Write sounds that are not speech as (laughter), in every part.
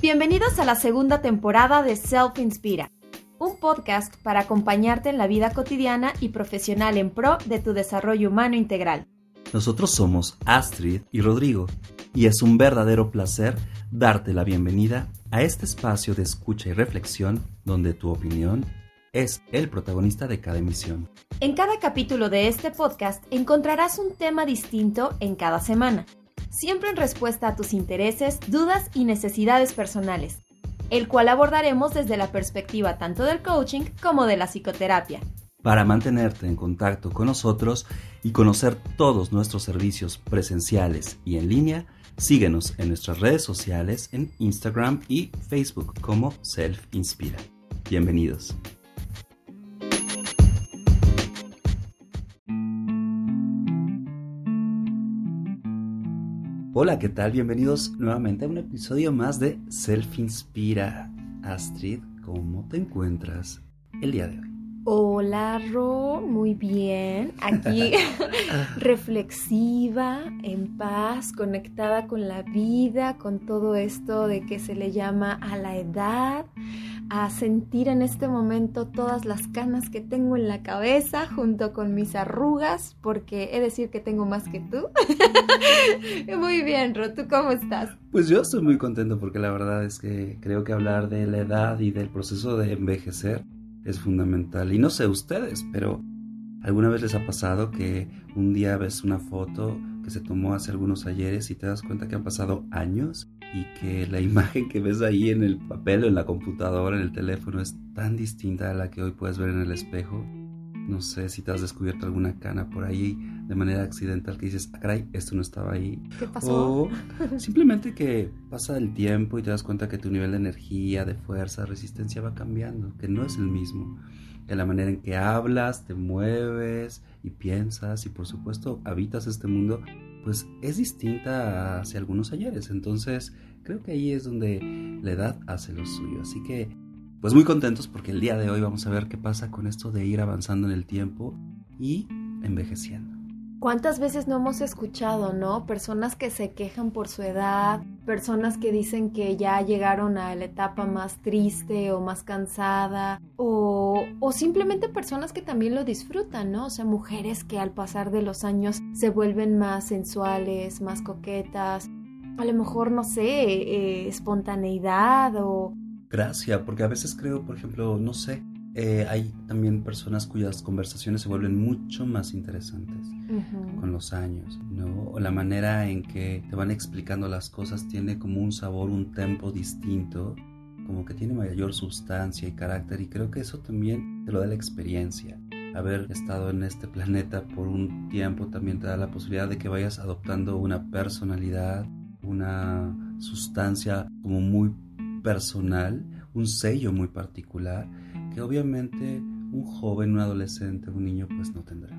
Bienvenidos a la segunda temporada de Self Inspira, un podcast para acompañarte en la vida cotidiana y profesional en pro de tu desarrollo humano integral. Nosotros somos Astrid y Rodrigo, y es un verdadero placer darte la bienvenida a este espacio de escucha y reflexión donde tu opinión es el protagonista de cada emisión. En cada capítulo de este podcast encontrarás un tema distinto en cada semana siempre en respuesta a tus intereses, dudas y necesidades personales, el cual abordaremos desde la perspectiva tanto del coaching como de la psicoterapia. Para mantenerte en contacto con nosotros y conocer todos nuestros servicios presenciales y en línea, síguenos en nuestras redes sociales en Instagram y Facebook como Self Inspira. Bienvenidos. Hola, ¿qué tal? Bienvenidos nuevamente a un episodio más de Self Inspira. Astrid, ¿cómo te encuentras el día de hoy? Hola, Ro, muy bien. Aquí (laughs) (laughs) reflexiva, en paz, conectada con la vida, con todo esto de que se le llama a la edad, a sentir en este momento todas las canas que tengo en la cabeza junto con mis arrugas, porque he de decir que tengo más que tú. (laughs) muy bien, Ro, ¿tú cómo estás? Pues yo estoy muy contento porque la verdad es que creo que hablar de la edad y del proceso de envejecer es fundamental. Y no sé ustedes, pero ¿alguna vez les ha pasado que un día ves una foto que se tomó hace algunos ayeres y te das cuenta que han pasado años y que la imagen que ves ahí en el papel o en la computadora, en el teléfono, es tan distinta a la que hoy puedes ver en el espejo. No sé si te has descubierto alguna cana por ahí de manera accidental que dices, ah, caray, esto no estaba ahí. ¿Qué pasó? O (laughs) simplemente que pasa el tiempo y te das cuenta que tu nivel de energía, de fuerza, resistencia va cambiando, que no es el mismo. Que la manera en que hablas, te mueves y piensas y por supuesto habitas este mundo pues es distinta hace algunos ayeres. Entonces, creo que ahí es donde la edad hace lo suyo. Así que, pues muy contentos porque el día de hoy vamos a ver qué pasa con esto de ir avanzando en el tiempo y envejeciendo. ¿Cuántas veces no hemos escuchado, no? Personas que se quejan por su edad, personas que dicen que ya llegaron a la etapa más triste o más cansada, o, o, simplemente personas que también lo disfrutan, ¿no? O sea, mujeres que al pasar de los años se vuelven más sensuales, más coquetas, a lo mejor, no sé, eh, espontaneidad o... Gracias, porque a veces creo, por ejemplo, no sé, eh, hay también personas cuyas conversaciones se vuelven mucho más interesantes con los años, ¿no? O la manera en que te van explicando las cosas tiene como un sabor, un tempo distinto, como que tiene mayor sustancia y carácter y creo que eso también te lo da la experiencia. Haber estado en este planeta por un tiempo también te da la posibilidad de que vayas adoptando una personalidad, una sustancia como muy personal, un sello muy particular que obviamente un joven, un adolescente, un niño pues no tendrá,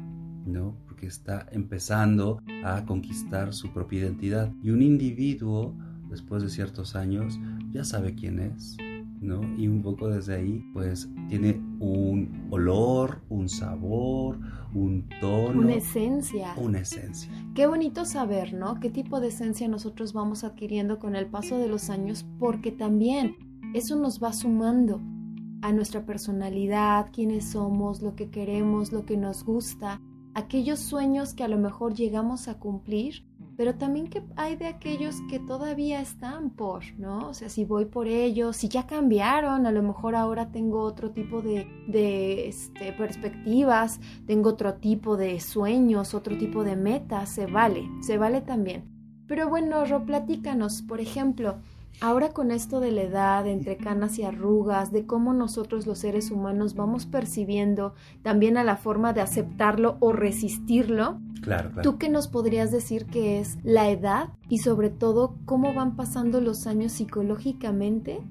¿no? Porque está empezando a conquistar su propia identidad y un individuo después de ciertos años ya sabe quién es, ¿no? Y un poco desde ahí, pues tiene un olor, un sabor, un tono. Una esencia. Una esencia. Qué bonito saber, ¿no? Qué tipo de esencia nosotros vamos adquiriendo con el paso de los años, porque también eso nos va sumando a nuestra personalidad, quiénes somos, lo que queremos, lo que nos gusta, aquellos sueños que a lo mejor llegamos a cumplir, pero también que hay de aquellos que todavía están por, ¿no? O sea, si voy por ellos, si ya cambiaron, a lo mejor ahora tengo otro tipo de, de este, perspectivas, tengo otro tipo de sueños, otro tipo de metas, se vale, se vale también. Pero bueno, Ro, platícanos, por ejemplo, Ahora con esto de la edad, entre canas y arrugas, de cómo nosotros los seres humanos vamos percibiendo también a la forma de aceptarlo o resistirlo, Claro, claro. ¿Tú qué nos podrías decir que es la edad y sobre todo cómo van pasando los años psicológicamente?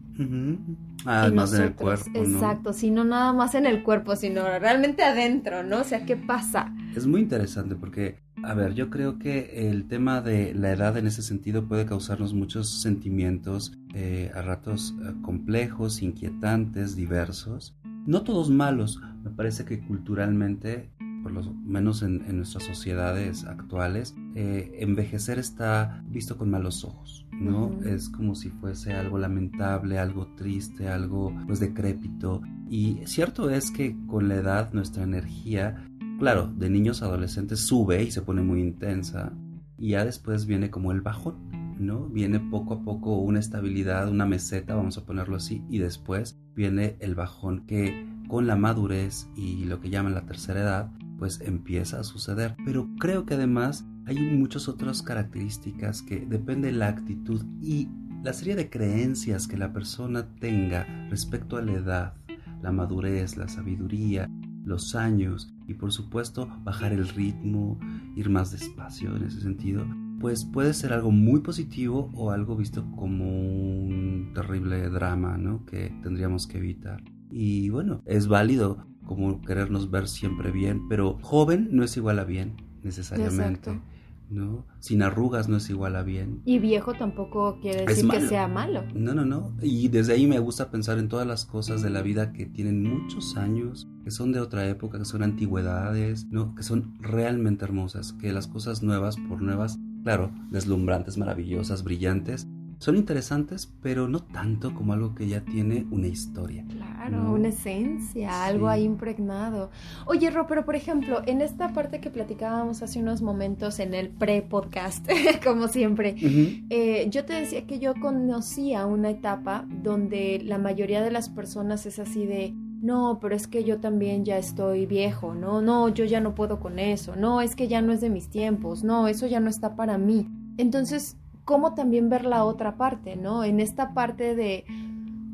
Además en, el cuerpo. Exacto, si no nada más en el cuerpo, sino realmente adentro, ¿no? O sea, ¿qué pasa? Es muy interesante porque, a ver, yo creo que el tema de la edad en ese sentido puede causarnos muchos sentimientos eh, a ratos eh, complejos, inquietantes, diversos. No todos malos, me parece que culturalmente por lo menos en, nuestras sociedades actuales, eh, envejecer está visto con malos ojos, ¿no? Es como si fuese algo lamentable, algo triste, algo pues decrépito. Y cierto es que con la edad nuestra energía, claro, de niños a adolescentes sube y se pone muy intensa. Y ya después viene como el bajón, ¿no? Viene poco a poco una estabilidad, una meseta, vamos a ponerlo así, y después viene el bajón que con la madurez y lo que llaman la tercera edad, pues empieza a suceder. Pero creo que además hay muchas otras características que depende de la actitud y la serie de creencias que la persona tenga respecto a la edad, la madurez, la sabiduría, los años y por supuesto bajar el ritmo, ir más despacio en ese sentido, pues puede ser algo muy positivo o algo visto como un terrible drama, ¿no? Que tendríamos que evitar. Y bueno, es válido como querernos ver siempre bien, pero joven no es igual a bien necesariamente. ¿no? Sin arrugas no es igual a bien. Y viejo tampoco quiere decir que sea malo. No, no, no. Y desde ahí me gusta pensar en todas las cosas de la vida que tienen muchos años, que son de otra época, que son antigüedades, ¿no? Que son realmente hermosas, que las cosas nuevas por nuevas, claro, deslumbrantes, maravillosas, brillantes, son interesantes, pero no tanto como algo que ya tiene una historia. Claro, una esencia, algo ahí impregnado. Oye, Ro, pero por ejemplo, en esta parte que platicábamos hace unos momentos en el pre-podcast, (laughs) como siempre, eh, yo te decía que yo conocía una etapa donde la mayoría de las personas es así de, no, pero es que yo también ya estoy viejo, no, no, yo ya no puedo con eso, no, es que ya no es de mis tiempos, no, eso ya no está para mí. Entonces, cómo también ver la otra parte, ¿no? En esta parte de,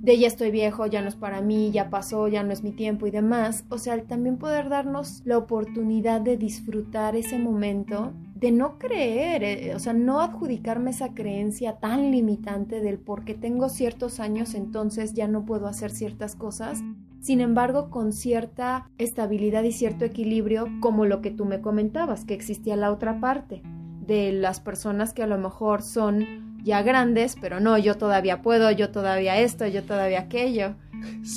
de ya estoy viejo, ya no es para mí, ya pasó, ya no es mi tiempo y demás. O sea, también poder darnos la oportunidad de disfrutar ese momento, de no creer, eh, o sea, no adjudicarme esa creencia tan limitante del porque tengo ciertos años, entonces ya no puedo hacer ciertas cosas. Sin embargo, con cierta estabilidad y cierto equilibrio, como lo que tú me comentabas, que existía la otra parte de las personas que a lo mejor son ya grandes, pero no, yo todavía puedo, yo todavía esto, yo todavía aquello.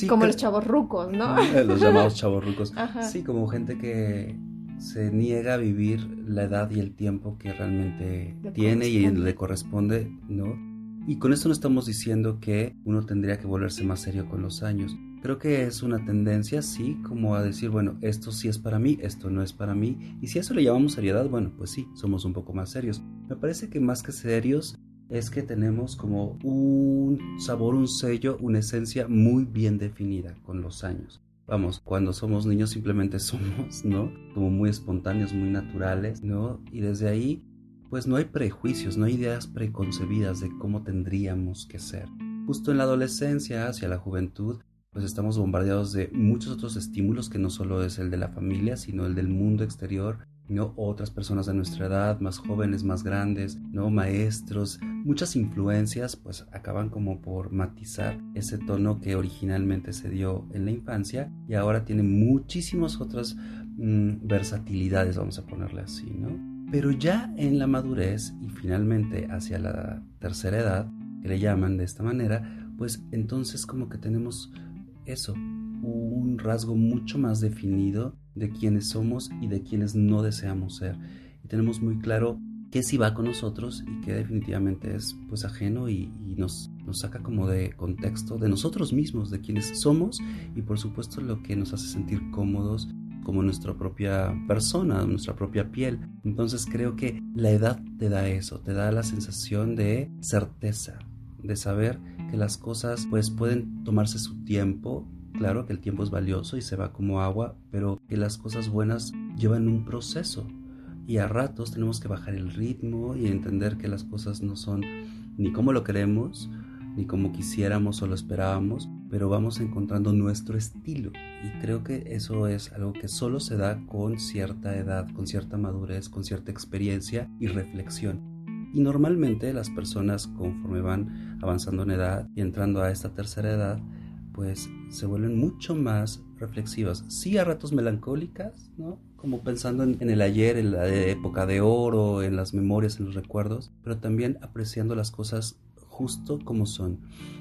como los chavos rucos, ¿no? (laughs) Los llamados chavos rucos. Sí, como gente que se niega a vivir la edad y el tiempo que realmente tiene y le corresponde, ¿no? Y con esto no estamos diciendo que uno tendría que volverse más serio con los años. Creo que es una tendencia, sí, como a decir, bueno, esto sí es para mí, esto no es para mí. Y si eso le llamamos seriedad, bueno, pues sí, somos un poco más serios. Me parece que más que serios es que tenemos como un sabor, un sello, una esencia muy bien definida con los años. Vamos, cuando somos niños simplemente (laughs) somos, ¿no? Como muy espontáneos, muy naturales, ¿no? Y desde ahí, pues no hay prejuicios, no hay ideas preconcebidas de cómo tendríamos que ser. Justo en la adolescencia, hacia la juventud, pues estamos bombardeados de muchos otros estímulos que no solo es el de la familia, sino el del mundo exterior, ¿no? Otras personas de nuestra edad, más jóvenes, más grandes, ¿no? Maestros, muchas influencias, pues acaban como por matizar ese tono que originalmente se dio en la infancia y ahora tiene muchísimas otras mm, versatilidades, vamos a ponerle así, ¿no? Pero ya en la madurez y finalmente hacia la tercera edad, que le llaman de esta manera, pues entonces como que tenemos eso, un rasgo mucho más definido de quiénes somos y de quienes no deseamos ser. Y tenemos muy claro qué sí va con nosotros y qué definitivamente es pues ajeno y, nos, nos saca como de contexto de nosotros mismos, de quienes somos y por supuesto lo que nos hace sentir cómodos como nuestra propia persona, nuestra propia piel. Entonces creo que la edad te da eso, te da la sensación de certeza, de saber que las cosas pues pueden tomarse su tiempo. Claro que el tiempo es valioso y se va como agua, pero que las cosas buenas llevan un proceso. Y a ratos tenemos que bajar el ritmo y entender que las cosas no son ni como lo queremos, ni como quisiéramos o lo esperábamos, pero vamos encontrando nuestro estilo. Y creo que eso es algo que solo se da con cierta edad, con cierta madurez, con cierta experiencia y reflexión. Y normalmente las personas conforme van avanzando en edad y entrando a esta tercera edad, pues se vuelven mucho más reflexivas. Sí a ratos melancólicas, ¿no? Como pensando en, el ayer, en la época de oro, en las memorias, en los recuerdos, pero también apreciando las cosas justo como son,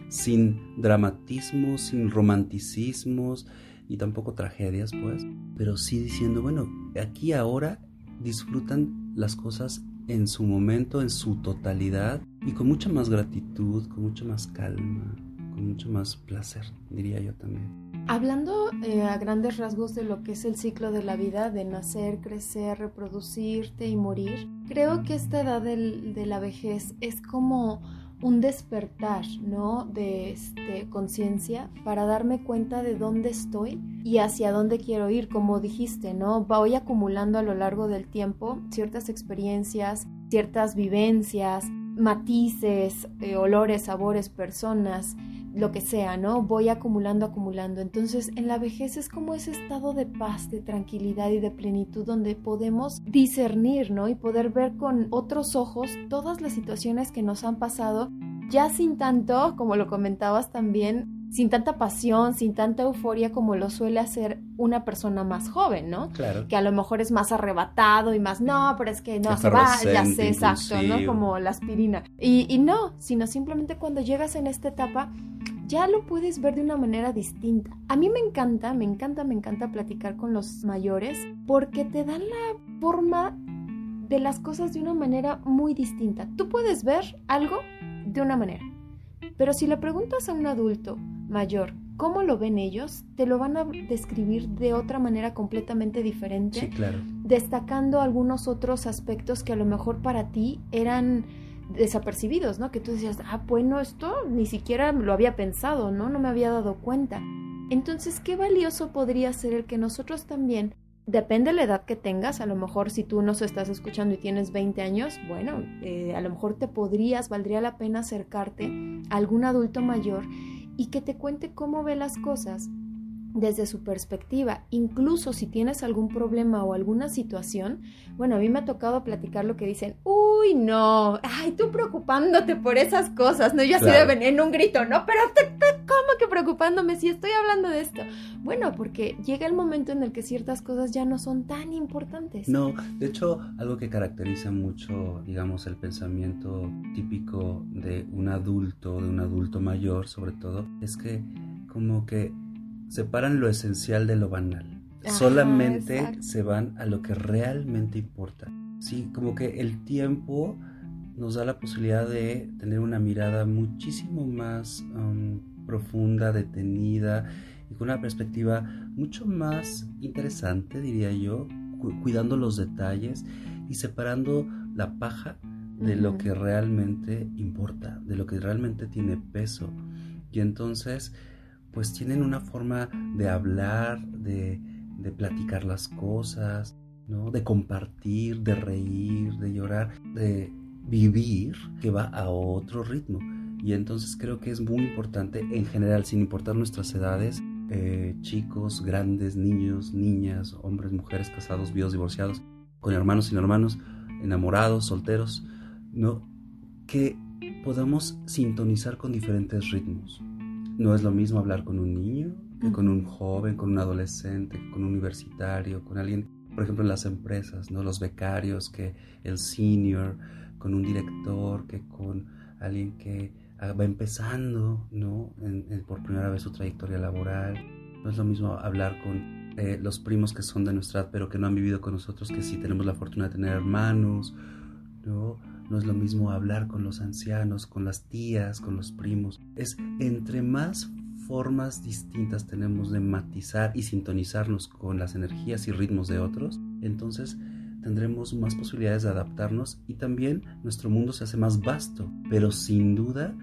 sin dramatismo, sin romanticismos y tampoco tragedias, pues, pero sí diciendo, bueno, aquí ahora disfrutan las cosas en su momento, en su totalidad y con mucha más gratitud, con mucha más calma, con mucho más placer, diría yo también. Hablando eh, a grandes rasgos de lo que es el ciclo de la vida, de nacer, crecer, reproducirte y morir, creo que esta edad de la vejez es como un despertar, ¿no? De este, conciencia para darme cuenta de dónde estoy y hacia dónde quiero ir, como dijiste, ¿no? Voy acumulando a lo largo del tiempo ciertas experiencias, ciertas vivencias, matices, eh, olores, sabores, personas, lo que sea, ¿no? Voy acumulando, acumulando. Entonces, en la vejez es como ese estado de paz, de tranquilidad y de plenitud donde podemos discernir, ¿no? Y poder ver con otros ojos todas las situaciones que nos han pasado, ya sin tanto, como lo comentabas también, sin tanta pasión, sin tanta euforia como lo suele hacer una persona más joven, ¿no? Claro. Que a lo mejor es más arrebatado y más, no, pero es que no, se va, ya sé, exacto, ¿no? Como la aspirina. Y, y no, sino simplemente cuando llegas en esta etapa, ya lo puedes ver de una manera distinta. A mí me encanta, me encanta, me encanta platicar con los mayores porque te dan la forma de las cosas de una manera muy distinta. Tú puedes ver algo de una manera, pero si le preguntas a un adulto mayor cómo lo ven ellos, te lo van a describir de otra manera completamente diferente, sí, claro. destacando algunos otros aspectos que a lo mejor para ti eran desapercibidos, ¿no? Que tú decías, ah, bueno, esto ni siquiera lo había pensado, ¿no? No me había dado cuenta. Entonces, qué valioso podría ser el que nosotros también, depende de la edad que tengas, a lo mejor si tú nos estás escuchando y tienes 20 años, bueno, eh, a lo mejor te podrías, valdría la pena acercarte a algún adulto mayor y que te cuente cómo ve las cosas desde su perspectiva, incluso si tienes algún problema o alguna situación, bueno, a mí me ha tocado platicar lo que dicen, uy, no, ay, tú preocupándote por esas cosas, no, yo así en un grito, no, pero ¿cómo que preocupándome si estoy hablando de esto? Bueno, porque llega el momento en el que ciertas cosas ya no son tan importantes. No, de hecho, algo que caracteriza mucho, digamos, el pensamiento típico de un adulto, de un adulto mayor sobre todo, es que como que separan lo esencial de lo banal. Solamente se van a lo que realmente importa. Sí, como que el tiempo nos da la posibilidad de tener una mirada muchísimo más um, profunda, detenida y con una perspectiva mucho más interesante, diría yo, cuidando los detalles y separando la paja de lo que realmente importa, de lo que realmente tiene peso. Y entonces pues tienen una forma de hablar, de, platicar las cosas, ¿no? de compartir, de reír, de llorar, de vivir que va a otro ritmo. Y entonces creo que es muy importante en general, sin importar nuestras edades, eh, chicos, grandes, niños, niñas, hombres, mujeres, casados, viudos, divorciados, con hermanos, sin hermanos, enamorados, solteros, ¿no? Que podamos sintonizar con diferentes ritmos. No es lo mismo hablar con un niño que con un joven, con un adolescente, con un universitario, con alguien, por ejemplo, en las empresas, ¿no? Los becarios, que el senior, con un director, que con alguien que ah, va empezando, ¿no? por primera vez su trayectoria laboral. No es lo mismo hablar con eh, los primos que son de nuestra edad, pero que no han vivido con nosotros, que sí tenemos la fortuna de tener hermanos, ¿no? No es lo mismo hablar con los ancianos, con las tías, con los primos. Es entre más formas distintas tenemos de matizar y sintonizarnos con las energías y ritmos de otros, entonces tendremos más posibilidades de adaptarnos y también nuestro mundo se hace más vasto. Pero sin duda,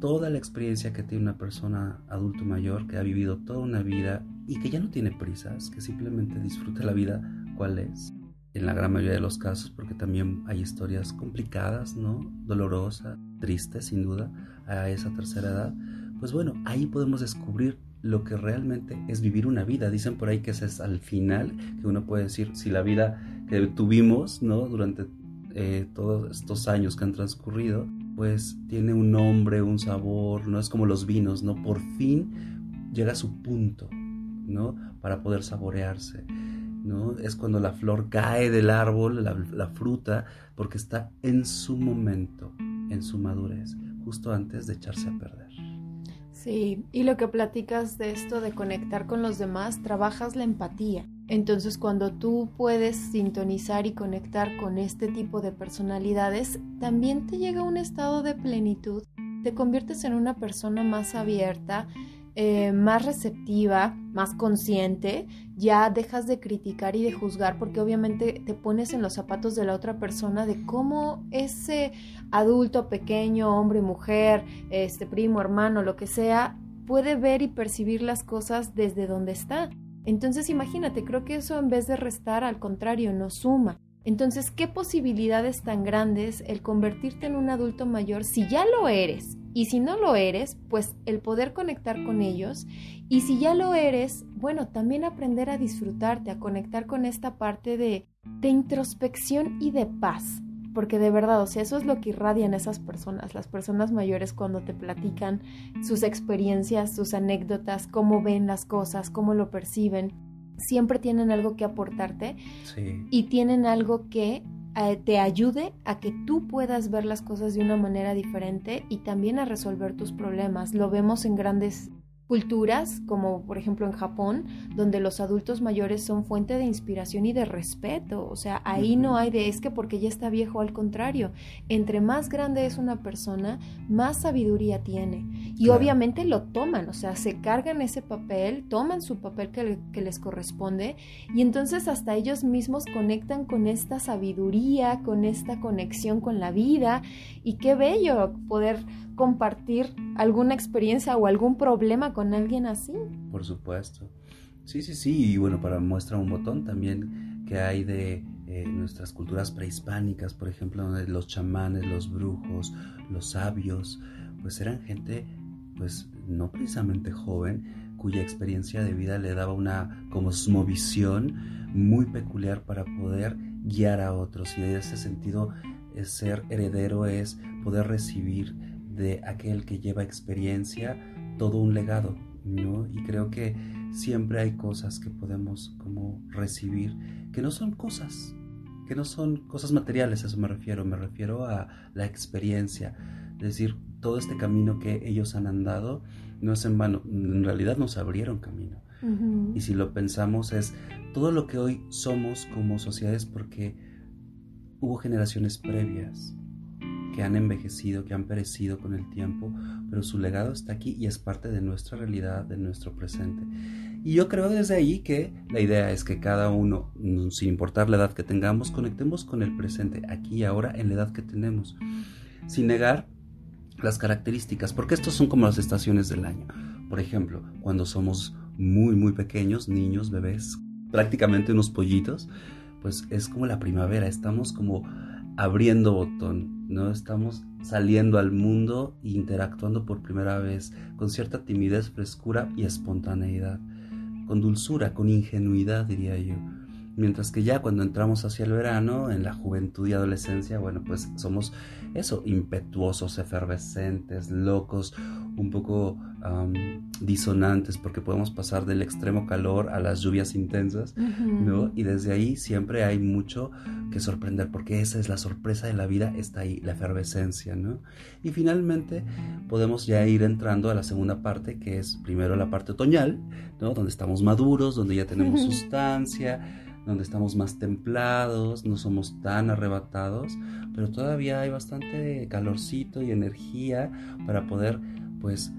toda la experiencia que tiene una persona adulto mayor que ha vivido toda una vida y que ya no tiene prisas, que simplemente disfruta la vida cual es, en la gran mayoría de los casos, porque también hay historias complicadas, ¿no? Dolorosas, tristes, sin duda, a esa tercera edad. Pues bueno, ahí podemos descubrir lo que realmente es vivir una vida. Dicen por ahí que ese es al final, que uno puede decir si la vida que tuvimos, ¿no? Durante eh, todos estos años que han transcurrido, pues tiene un nombre, un sabor, no es como los vinos, ¿no? Por fin llega a su punto, ¿no? Para poder saborearse. Es cuando la flor cae del árbol, la, fruta, porque está en su momento, en su madurez, justo antes de echarse a perder. Sí, y lo que platicas de esto de conectar con los demás, trabajas la empatía. Entonces cuando tú puedes sintonizar y conectar con este tipo de personalidades, también te llega un estado de plenitud, te conviertes en una persona más abierta, eh, más receptiva, más consciente, ya dejas de criticar y de juzgar porque obviamente te pones en los zapatos de la otra persona de cómo ese adulto, pequeño, hombre, mujer, este primo, hermano, lo que sea, puede ver y percibir las cosas desde donde está. Entonces imagínate, creo que eso en vez de restar, al contrario, nos suma. Entonces, ¿qué posibilidades tan grandes el convertirte en un adulto mayor si ya lo eres? Y si no lo eres, pues el poder conectar con ellos. Y si ya lo eres, bueno, también aprender a disfrutarte, a conectar con esta parte de, de introspección y de paz porque de verdad, o sea, eso es lo que irradian esas personas, las personas mayores cuando te platican sus experiencias, sus anécdotas, cómo ven las cosas, cómo lo perciben. Siempre tienen algo que aportarte y tienen algo que te ayude a que tú puedas ver las cosas de una manera diferente y también a resolver tus problemas. Lo vemos en grandes culturas, como por ejemplo en Japón, donde los adultos mayores son fuente de inspiración y de respeto. O sea, ahí no hay de es que porque ya está viejo, al contrario. Entre más grande es una persona, más sabiduría tiene. Y obviamente lo toman, o sea, se cargan ese papel, toman su papel que, que les corresponde y entonces hasta ellos mismos conectan con esta sabiduría, con esta conexión con la vida. Y qué bello poder compartir alguna experiencia o algún problema con alguien así. Por supuesto. Sí, sí, sí. Y bueno, para muestra un botón también que hay de eh, nuestras culturas prehispánicas, por ejemplo, donde los chamanes, los brujos, los sabios, pues eran gente, pues no precisamente joven, cuya experiencia de vida le daba una cosmovisión muy peculiar para poder guiar a otros. Y en ese sentido, ser heredero es poder recibir de aquel que lleva experiencia todo un legado, ¿no? Y creo que siempre hay cosas que podemos como recibir que no son cosas, que no son cosas materiales, a eso me refiero, me refiero a la experiencia, es decir, todo este camino que ellos han andado no es en vano, en realidad nos abrieron camino. Y si lo pensamos es todo lo que hoy somos como sociedades porque hubo generaciones previas, que han envejecido, que han perecido con el tiempo, pero su legado está aquí y es parte de nuestra realidad, de nuestro presente. Y yo creo desde ahí que la idea es que cada uno, sin importar la edad que tengamos, conectemos con el presente, aquí y ahora, en la edad que tenemos, sin negar las características, porque estos son como las estaciones del año. Por ejemplo, cuando somos muy, muy pequeños, niños, bebés, prácticamente unos pollitos, pues es como la primavera, estamos como abriendo botón, ¿no? Estamos saliendo al mundo e interactuando por primera vez con cierta timidez, frescura y espontaneidad, con dulzura, con ingenuidad, diría yo. Mientras que ya cuando entramos hacia el verano, en la juventud y adolescencia, bueno, pues somos eso, impetuosos, efervescentes, locos, un poco disonantes, porque podemos pasar del extremo calor a las lluvias intensas, ¿no? Y desde ahí siempre hay mucho que sorprender, porque esa es la sorpresa de la vida, está ahí, la efervescencia, ¿no? Y finalmente podemos ya ir entrando a la segunda parte, que es primero la parte otoñal, ¿no? Donde estamos maduros, donde ya tenemos sustancia donde estamos más templados, no somos tan arrebatados, pero todavía hay bastante calorcito y energía para poder pues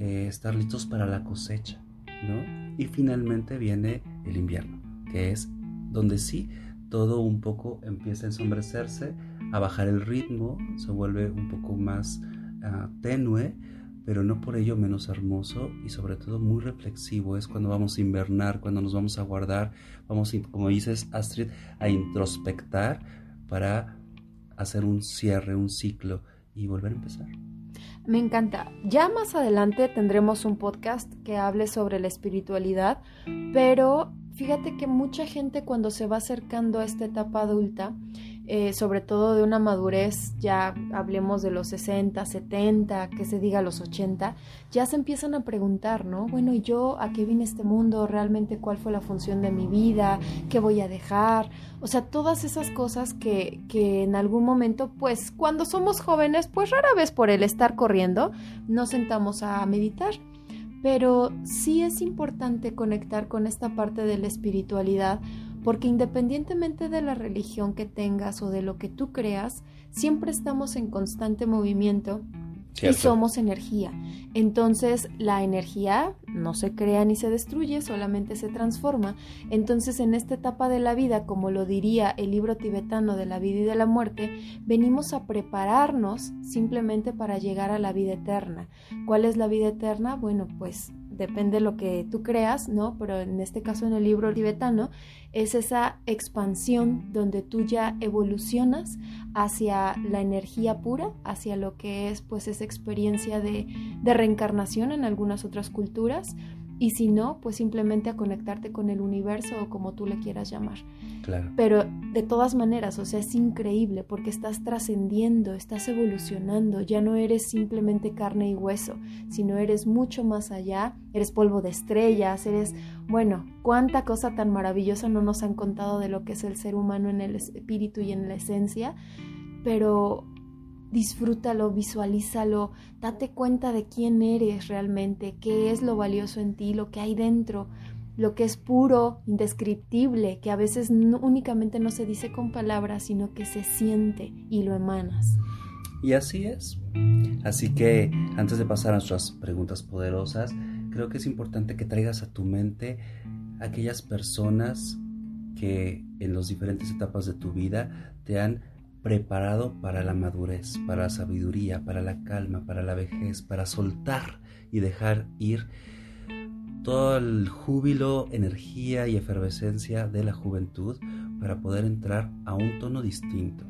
eh, estar listos para la cosecha, ¿no? Y finalmente viene el invierno, que es donde sí todo un poco empieza a ensombrecerse, a bajar el ritmo, se vuelve un poco más ah, tenue, pero no por ello menos hermoso y sobre todo muy reflexivo. Es cuando vamos a invernar, cuando nos vamos a guardar, vamos, como dices Astrid, a introspectar para hacer un cierre, un ciclo y volver a empezar. Me encanta. Ya más adelante tendremos un podcast que hable sobre la espiritualidad, pero fíjate que mucha gente cuando se va acercando a esta etapa adulta, eh, sobre todo de una madurez, ya hablemos de los 60, 70, que se diga los 80, ya se empiezan a preguntar, ¿no? Bueno, ¿y yo a qué vine este mundo? ¿Realmente cuál fue la función de mi vida? ¿Qué voy a dejar? O sea, todas esas cosas que, que en algún momento, pues cuando somos jóvenes, pues rara vez por el estar corriendo, nos sentamos a meditar pero sí es importante conectar con esta parte de la espiritualidad porque independientemente de la religión que tengas o de lo que tú creas, siempre estamos en constante movimiento y somos energía. Entonces la energía no se crea ni se destruye, solamente se transforma. Entonces en esta etapa de la vida, como lo diría el libro tibetano de la vida y de la muerte, venimos a prepararnos simplemente para llegar a la vida eterna. ¿Cuál es la vida eterna? Bueno, pues depende de lo que tú creas, ¿no? Pero en este caso en el libro tibetano es esa expansión donde tú ya evolucionas hacia la energía pura, hacia lo que es pues esa experiencia de, de reencarnación en algunas otras culturas y si no, pues simplemente a conectarte con el universo o como tú le quieras llamar. Claro. Pero de todas maneras, o sea, es increíble porque estás trascendiendo, estás evolucionando, ya no eres simplemente carne y hueso, sino eres mucho más allá, eres polvo de estrellas, eres, bueno, cuánta cosa tan maravillosa no nos han contado de lo que es el ser humano en el espíritu y en la esencia, pero disfrútalo, visualízalo, date cuenta de quién eres realmente, qué es lo valioso en ti, lo que hay dentro, lo que es puro, indescriptible, que a veces únicamente no se dice con palabras, sino que se siente y lo emanas. Y así es. Así que antes de pasar a nuestras preguntas poderosas, creo que es importante que traigas a tu mente aquellas personas que en las diferentes etapas de tu vida te han preparado para la madurez, para la sabiduría, para la calma, para la vejez, para soltar y dejar ir todo el júbilo, energía y efervescencia de la juventud para poder entrar a un tono distinto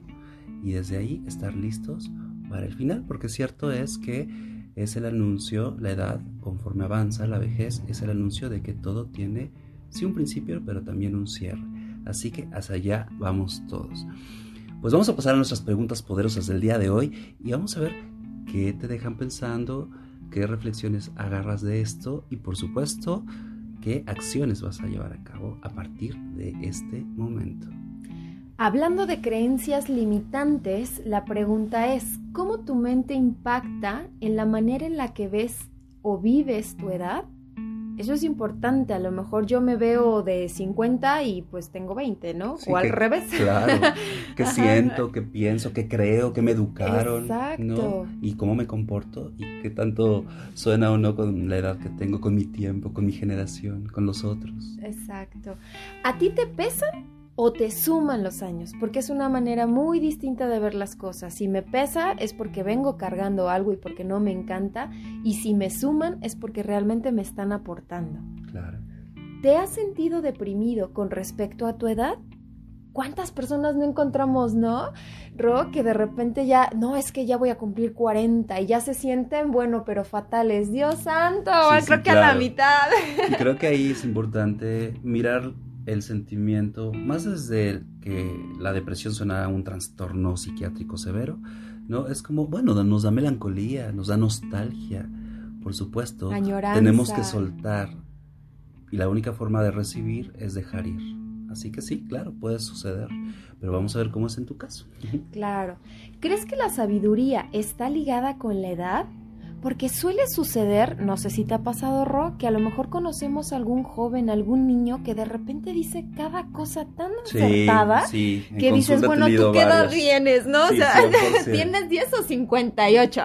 y desde ahí estar listos para el final, porque cierto es que es el anuncio, la edad, conforme avanza la vejez, es el anuncio de que todo tiene, sí, un principio, pero también un cierre. Así que hacia allá vamos todos. Pues vamos a pasar a nuestras preguntas poderosas del día de hoy y vamos a ver qué te dejan pensando, qué reflexiones agarras de esto y por supuesto qué acciones vas a llevar a cabo a partir de este momento. Hablando de creencias limitantes, la pregunta es, ¿cómo tu mente impacta en la manera en la que ves o vives tu edad? Eso es importante, a lo mejor yo me veo de 50 y pues tengo 20, ¿no? o al revés. Claro, (laughs) qué siento, qué pienso, qué creo, qué me educaron, Exacto. ¿no? Y cómo me comporto y qué tanto suena o no con la edad que tengo, con mi tiempo, con mi generación, con los otros. Exacto. ¿A ti te pesan o te suman los años, porque es una manera muy distinta de ver las cosas. Si me pesa es porque vengo cargando algo y porque no me encanta, y si me suman es porque realmente me están aportando. Claro. ¿Te has sentido deprimido con respecto a tu edad? ¿Cuántas personas no encontramos, no? Ro, que de repente ya, no, es que ya voy a cumplir 40 y ya se sienten, bueno, pero fatales. Dios santo, creo que a la mitad. Y creo que ahí es importante mirar el sentimiento, más desde que la depresión suena a un trastorno psiquiátrico severo, ¿no? Es como, bueno, nos da melancolía, nos da nostalgia, por supuesto. Tenemos que soltar. Y la única forma de recibir es dejar ir. Así que sí, claro, puede suceder. Pero vamos a ver cómo es en tu caso. Claro. ¿Crees que la sabiduría está ligada con la edad? Porque suele suceder, no sé si te ha pasado, Ro, que a lo mejor conocemos a algún joven, algún niño que de repente dice cada cosa tan acertada que dices, bueno, ¿tú qué edad tienes, no? o sea, (laughs) ¿tienes 10 o 58?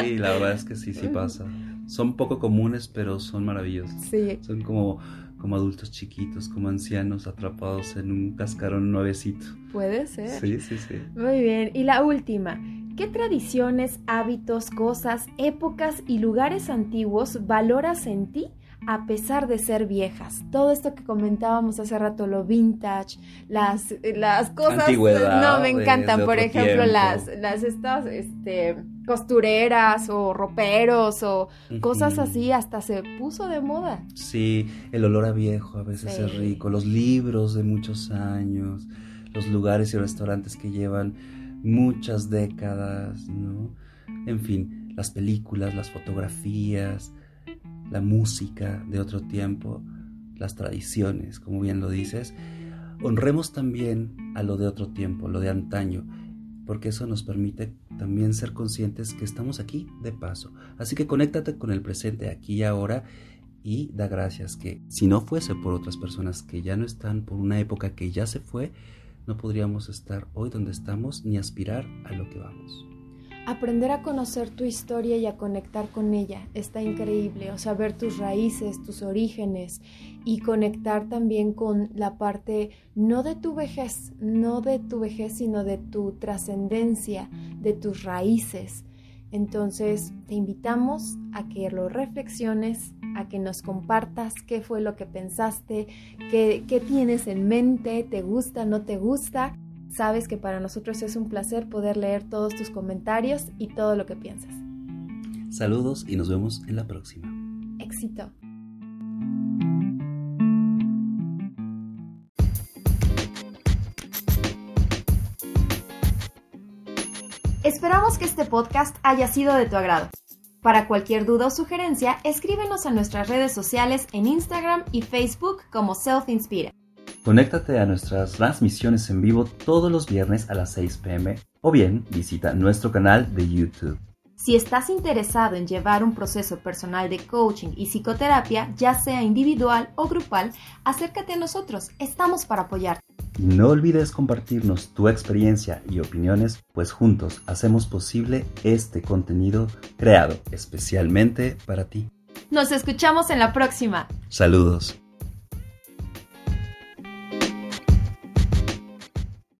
sí, la verdad es que sí, sí pasa. Son poco comunes, pero son maravillosos. Sí. Son como como adultos chiquitos, como ancianos atrapados en un cascarón nuevecito. Puede ser. Sí, sí, sí. Muy bien. Y la última, ¿qué tradiciones, hábitos, cosas, épocas y lugares antiguos valoras en ti? a pesar de ser viejas. Todo esto que comentábamos hace rato, lo vintage, las, las cosas no me encantan, por ejemplo, las las estas este costureras o roperos o cosas así hasta se puso de moda. Sí, el olor a viejo a veces es rico, los libros de muchos años, los lugares y restaurantes que llevan muchas décadas, ¿no? En fin, las películas, las fotografías, la música de otro tiempo, las tradiciones, como bien lo dices. Honremos también a lo de otro tiempo, lo de antaño. porque eso nos permite también ser conscientes que estamos aquí de paso. Así que conéctate con el presente aquí y ahora y da gracias que si no fuese por otras personas que ya no están, por una época que ya se fue, no podríamos estar hoy donde estamos ni aspirar a lo que vamos. Aprender a conocer tu historia y a conectar con ella está increíble, o sea, ver tus raíces, tus orígenes y conectar también con la parte no de tu vejez, no de tu vejez, sino de tu trascendencia, de tus raíces. Entonces, te invitamos a que lo reflexiones, a que nos compartas qué fue lo que pensaste, qué, qué tienes en mente, te gusta, no te gusta Sabes que para nosotros es un placer poder leer todos tus comentarios y todo lo que piensas. Saludos y nos vemos en la próxima. Éxito. Esperamos que este podcast haya sido de tu agrado. Para cualquier duda o sugerencia, escríbenos a nuestras redes sociales en Instagram y Facebook como Self Inspira. Conéctate a nuestras transmisiones en vivo todos los viernes a las 6 pm o bien visita nuestro canal de YouTube. Si estás interesado en llevar un proceso personal de coaching y psicoterapia, ya sea individual o grupal, acércate a nosotros, estamos para apoyarte. Y no olvides compartirnos tu experiencia y opiniones, pues juntos hacemos posible este contenido creado especialmente para ti. Nos escuchamos en la próxima. Saludos.